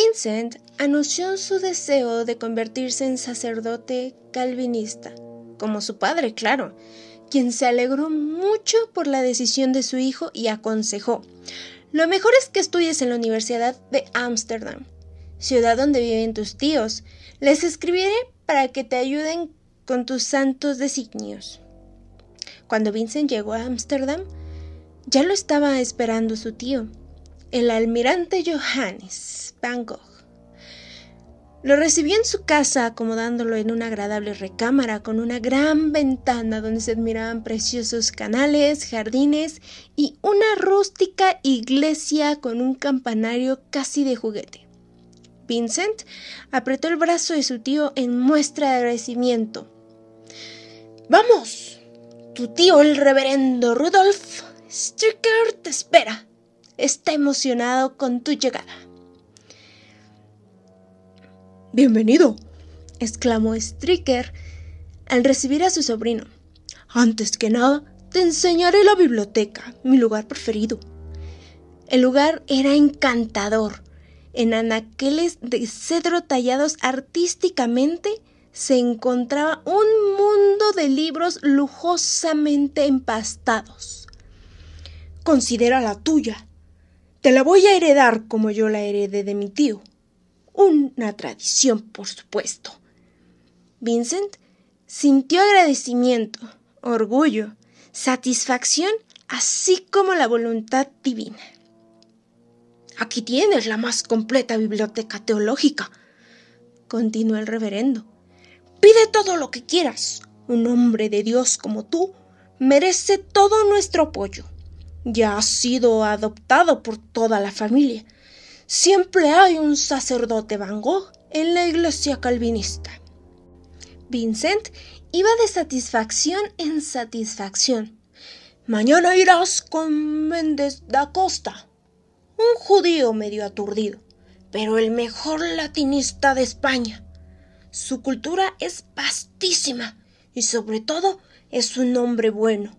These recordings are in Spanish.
Vincent anunció su deseo de convertirse en sacerdote calvinista, como su padre, claro, quien se alegró mucho por la decisión de su hijo y aconsejó, lo mejor es que estudies en la Universidad de Ámsterdam, ciudad donde viven tus tíos. Les escribiré para que te ayuden con tus santos designios. Cuando Vincent llegó a Ámsterdam, ya lo estaba esperando su tío, el almirante Johannes Van Gogh. Lo recibió en su casa acomodándolo en una agradable recámara con una gran ventana donde se admiraban preciosos canales, jardines y una rústica iglesia con un campanario casi de juguete. Vincent apretó el brazo de su tío en muestra de agradecimiento. Vamos, tu tío el reverendo Rudolf Stricker te espera. Está emocionado con tu llegada. Bienvenido, exclamó Stricker al recibir a su sobrino. Antes que nada, te enseñaré la biblioteca, mi lugar preferido. El lugar era encantador. En anaqueles de cedro tallados artísticamente se encontraba un mundo de libros lujosamente empastados. Considera la tuya. Te la voy a heredar como yo la heredé de mi tío una tradición, por supuesto. Vincent sintió agradecimiento, orgullo, satisfacción, así como la voluntad divina. Aquí tienes la más completa biblioteca teológica, continuó el reverendo. Pide todo lo que quieras. Un hombre de Dios como tú merece todo nuestro apoyo. Ya has sido adoptado por toda la familia Siempre hay un sacerdote Van Gogh en la iglesia calvinista. Vincent iba de satisfacción en satisfacción. Mañana irás con Méndez da Costa, un judío medio aturdido, pero el mejor latinista de España. Su cultura es vastísima y sobre todo es un hombre bueno.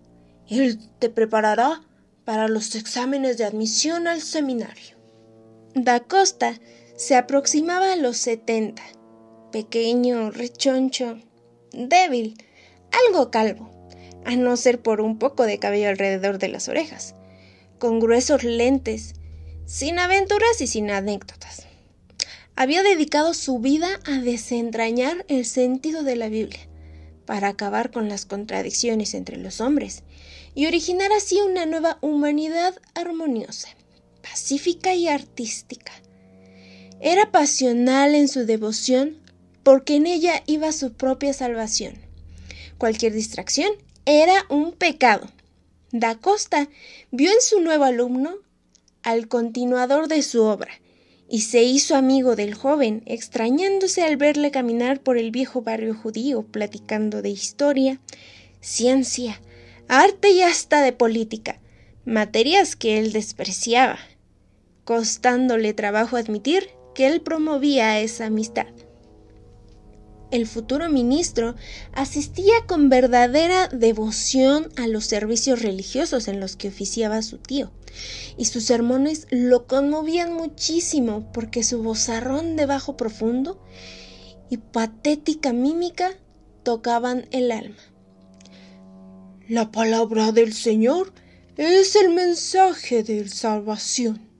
Él te preparará para los exámenes de admisión al seminario. Da Costa se aproximaba a los setenta, pequeño, rechoncho, débil, algo calvo, a no ser por un poco de cabello alrededor de las orejas, con gruesos lentes, sin aventuras y sin anécdotas. Había dedicado su vida a desentrañar el sentido de la Biblia, para acabar con las contradicciones entre los hombres y originar así una nueva humanidad armoniosa pacífica y artística. Era pasional en su devoción porque en ella iba su propia salvación. Cualquier distracción era un pecado. Da Costa vio en su nuevo alumno al continuador de su obra y se hizo amigo del joven, extrañándose al verle caminar por el viejo barrio judío, platicando de historia, ciencia, arte y hasta de política, materias que él despreciaba costándole trabajo admitir que él promovía esa amistad. El futuro ministro asistía con verdadera devoción a los servicios religiosos en los que oficiaba su tío, y sus sermones lo conmovían muchísimo porque su vozarrón de bajo profundo y patética mímica tocaban el alma. La palabra del Señor es el mensaje de salvación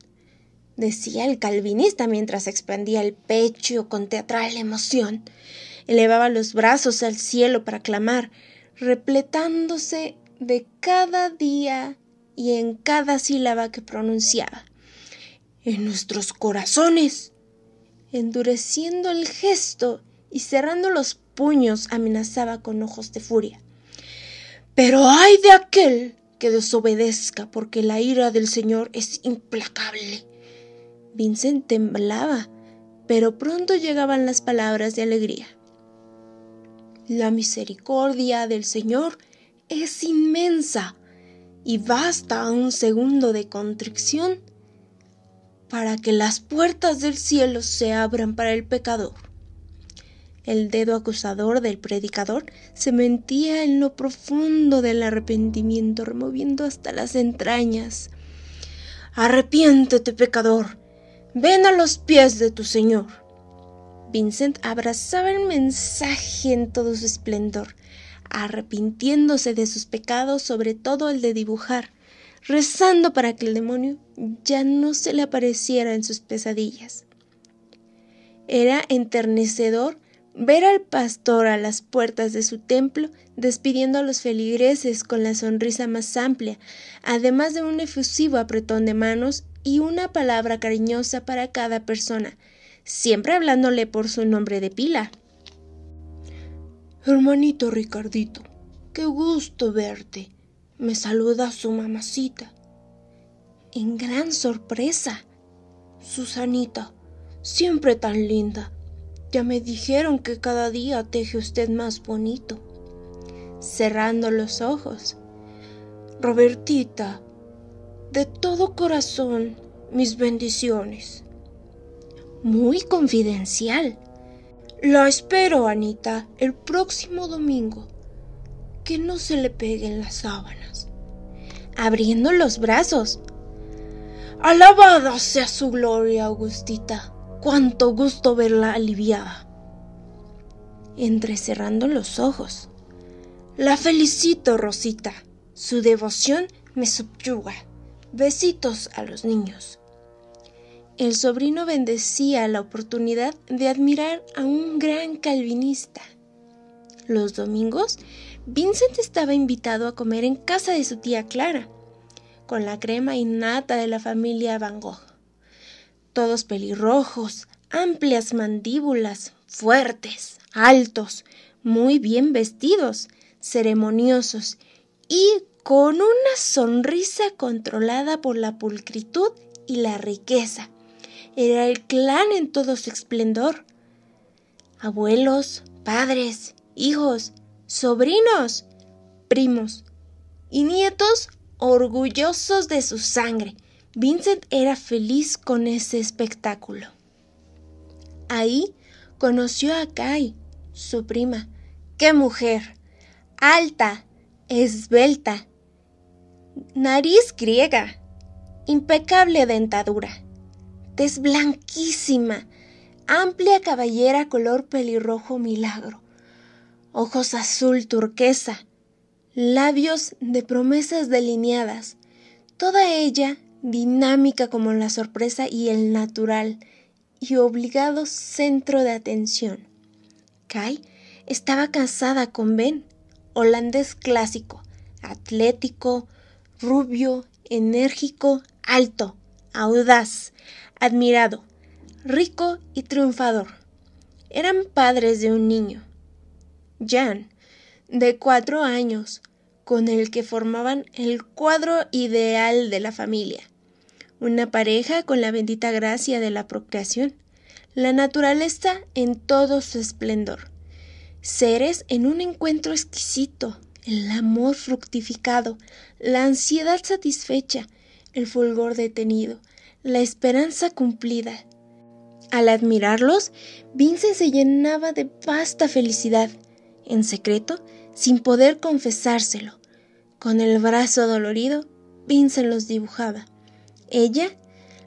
decía el calvinista mientras expandía el pecho con teatral emoción. Elevaba los brazos al cielo para clamar, repletándose de cada día y en cada sílaba que pronunciaba. En nuestros corazones. Endureciendo el gesto y cerrando los puños amenazaba con ojos de furia. Pero ay de aquel que desobedezca, porque la ira del Señor es implacable. Vincent temblaba, pero pronto llegaban las palabras de alegría. La misericordia del Señor es inmensa y basta un segundo de contrición para que las puertas del cielo se abran para el pecador. El dedo acusador del predicador se mentía en lo profundo del arrepentimiento, removiendo hasta las entrañas. Arrepiéntete, pecador, Ven a los pies de tu Señor. Vincent abrazaba el mensaje en todo su esplendor, arrepintiéndose de sus pecados, sobre todo el de dibujar, rezando para que el demonio ya no se le apareciera en sus pesadillas. Era enternecedor ver al pastor a las puertas de su templo despidiendo a los feligreses con la sonrisa más amplia, además de un efusivo apretón de manos y una palabra cariñosa para cada persona, siempre hablándole por su nombre de pila. Hermanito Ricardito, qué gusto verte. Me saluda su mamacita. En gran sorpresa. Susanita, siempre tan linda. Ya me dijeron que cada día teje usted más bonito. Cerrando los ojos. Robertita, de todo corazón, mis bendiciones. Muy confidencial. La espero, Anita, el próximo domingo. Que no se le peguen las sábanas. Abriendo los brazos. Alabada sea su gloria, Augustita. Cuánto gusto verla aliviada. Entrecerrando los ojos. La felicito, Rosita. Su devoción me subyuga. Besitos a los niños. El sobrino bendecía la oportunidad de admirar a un gran calvinista. Los domingos, Vincent estaba invitado a comer en casa de su tía Clara, con la crema innata de la familia Van Gogh todos pelirrojos, amplias mandíbulas, fuertes, altos, muy bien vestidos, ceremoniosos y con una sonrisa controlada por la pulcritud y la riqueza. Era el clan en todo su esplendor. Abuelos, padres, hijos, sobrinos, primos y nietos orgullosos de su sangre, Vincent era feliz con ese espectáculo. Ahí conoció a Kai, su prima. ¡Qué mujer! Alta, esbelta, nariz griega, impecable dentadura, tez blanquísima, amplia cabellera color pelirrojo milagro, ojos azul turquesa, labios de promesas delineadas, toda ella dinámica como la sorpresa y el natural y obligado centro de atención. Kai estaba casada con Ben, holandés clásico, atlético, rubio, enérgico, alto, audaz, admirado, rico y triunfador. Eran padres de un niño, Jan, de cuatro años, con el que formaban el cuadro ideal de la familia una pareja con la bendita gracia de la procreación, la naturaleza en todo su esplendor, seres en un encuentro exquisito, el amor fructificado, la ansiedad satisfecha, el fulgor detenido, la esperanza cumplida. Al admirarlos, Vincent se llenaba de vasta felicidad, en secreto, sin poder confesárselo. Con el brazo dolorido, Vincent los dibujaba. Ella,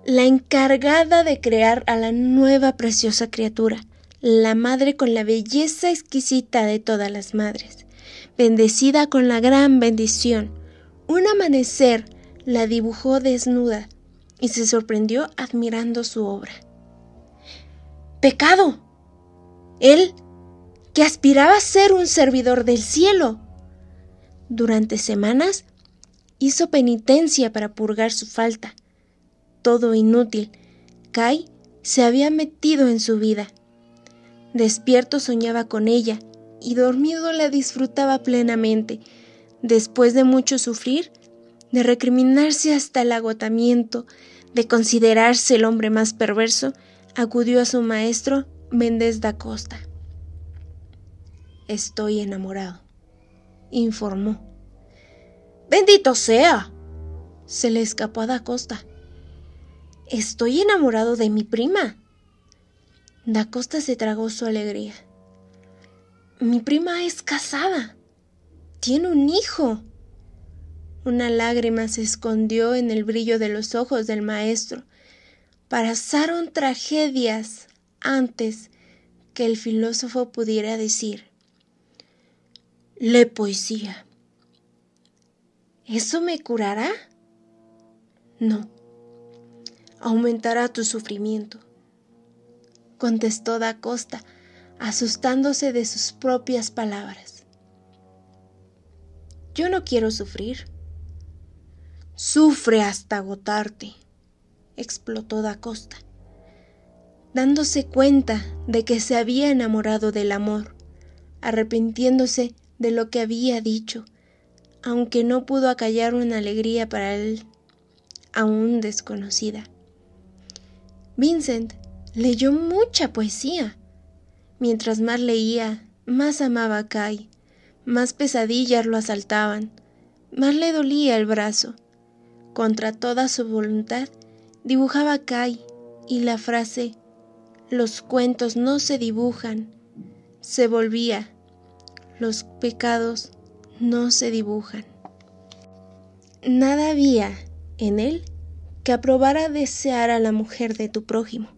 la encargada de crear a la nueva preciosa criatura, la madre con la belleza exquisita de todas las madres, bendecida con la gran bendición. Un amanecer la dibujó desnuda y se sorprendió admirando su obra. ¡Pecado! Él, que aspiraba a ser un servidor del cielo. Durante semanas hizo penitencia para purgar su falta todo inútil. Kai se había metido en su vida. Despierto soñaba con ella y dormido la disfrutaba plenamente. Después de mucho sufrir, de recriminarse hasta el agotamiento, de considerarse el hombre más perverso, acudió a su maestro Méndez da Costa. Estoy enamorado, informó. Bendito sea. Se le escapó a da Costa. Estoy enamorado de mi prima. Da Costa se tragó su alegría. Mi prima es casada. Tiene un hijo. Una lágrima se escondió en el brillo de los ojos del maestro. pasaron tragedias antes que el filósofo pudiera decir, lee poesía. ¿Eso me curará? No, aumentará tu sufrimiento, contestó Da Costa, asustándose de sus propias palabras. Yo no quiero sufrir. Sufre hasta agotarte, explotó Da Costa, dándose cuenta de que se había enamorado del amor, arrepintiéndose de lo que había dicho, aunque no pudo acallar una alegría para él aún desconocida. Vincent leyó mucha poesía. Mientras más leía, más amaba a Kai, más pesadillas lo asaltaban, más le dolía el brazo. Contra toda su voluntad, dibujaba a Kai y la frase los cuentos no se dibujan se volvía los pecados no se dibujan. Nada había en él que aprobara desear a la mujer de tu prójimo.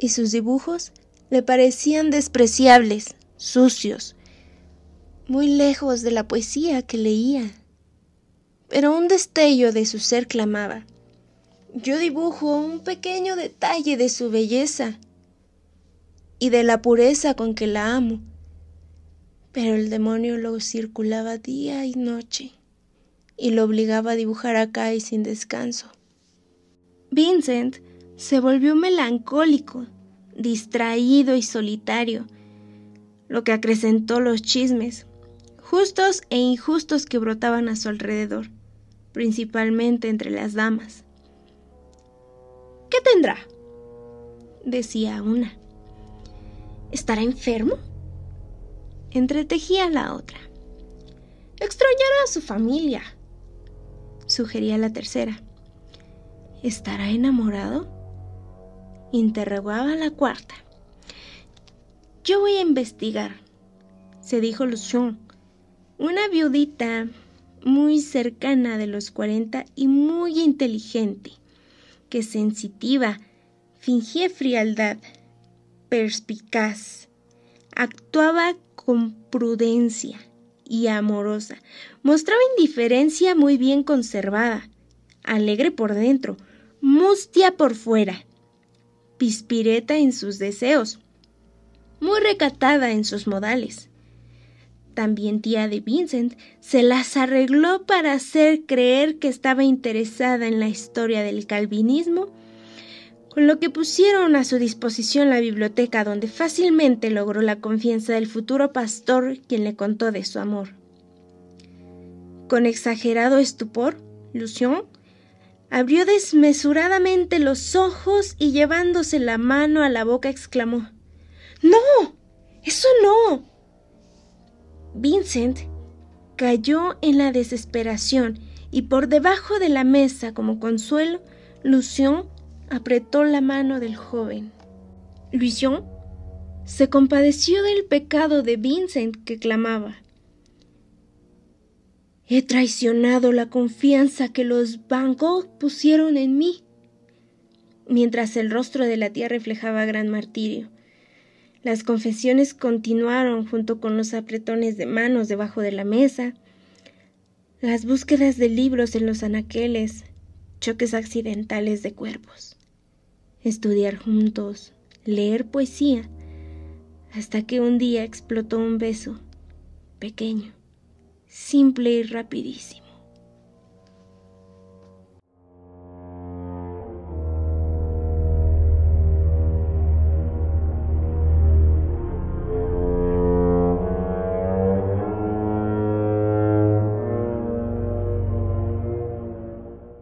Y sus dibujos le parecían despreciables, sucios, muy lejos de la poesía que leía. Pero un destello de su ser clamaba. Yo dibujo un pequeño detalle de su belleza y de la pureza con que la amo. Pero el demonio lo circulaba día y noche y lo obligaba a dibujar a Kai sin descanso. Vincent se volvió melancólico, distraído y solitario, lo que acrecentó los chismes, justos e injustos que brotaban a su alrededor, principalmente entre las damas. ¿Qué tendrá? decía una. ¿Estará enfermo? Entretejía la otra. Extrañará a su familia, sugería la tercera. ¿Estará enamorado? interrogaba la cuarta. Yo voy a investigar, se dijo Lucion, una viudita muy cercana de los cuarenta y muy inteligente, que sensitiva, fingía frialdad, perspicaz, actuaba con prudencia y amorosa. Mostraba indiferencia muy bien conservada, alegre por dentro, mustia por fuera, pispireta en sus deseos, muy recatada en sus modales. También tía de Vincent se las arregló para hacer creer que estaba interesada en la historia del calvinismo, con lo que pusieron a su disposición la biblioteca donde fácilmente logró la confianza del futuro pastor quien le contó de su amor. Con exagerado estupor, Lucion abrió desmesuradamente los ojos y llevándose la mano a la boca exclamó No. Eso no. Vincent cayó en la desesperación y por debajo de la mesa como consuelo, Lucion apretó la mano del joven. Lucion se compadeció del pecado de Vincent que clamaba. He traicionado la confianza que los Van Gogh pusieron en mí. Mientras el rostro de la tía reflejaba gran martirio. Las confesiones continuaron junto con los apretones de manos debajo de la mesa, las búsquedas de libros en los anaqueles, choques accidentales de cuerpos, estudiar juntos, leer poesía, hasta que un día explotó un beso, pequeño, simple y rapidísimo.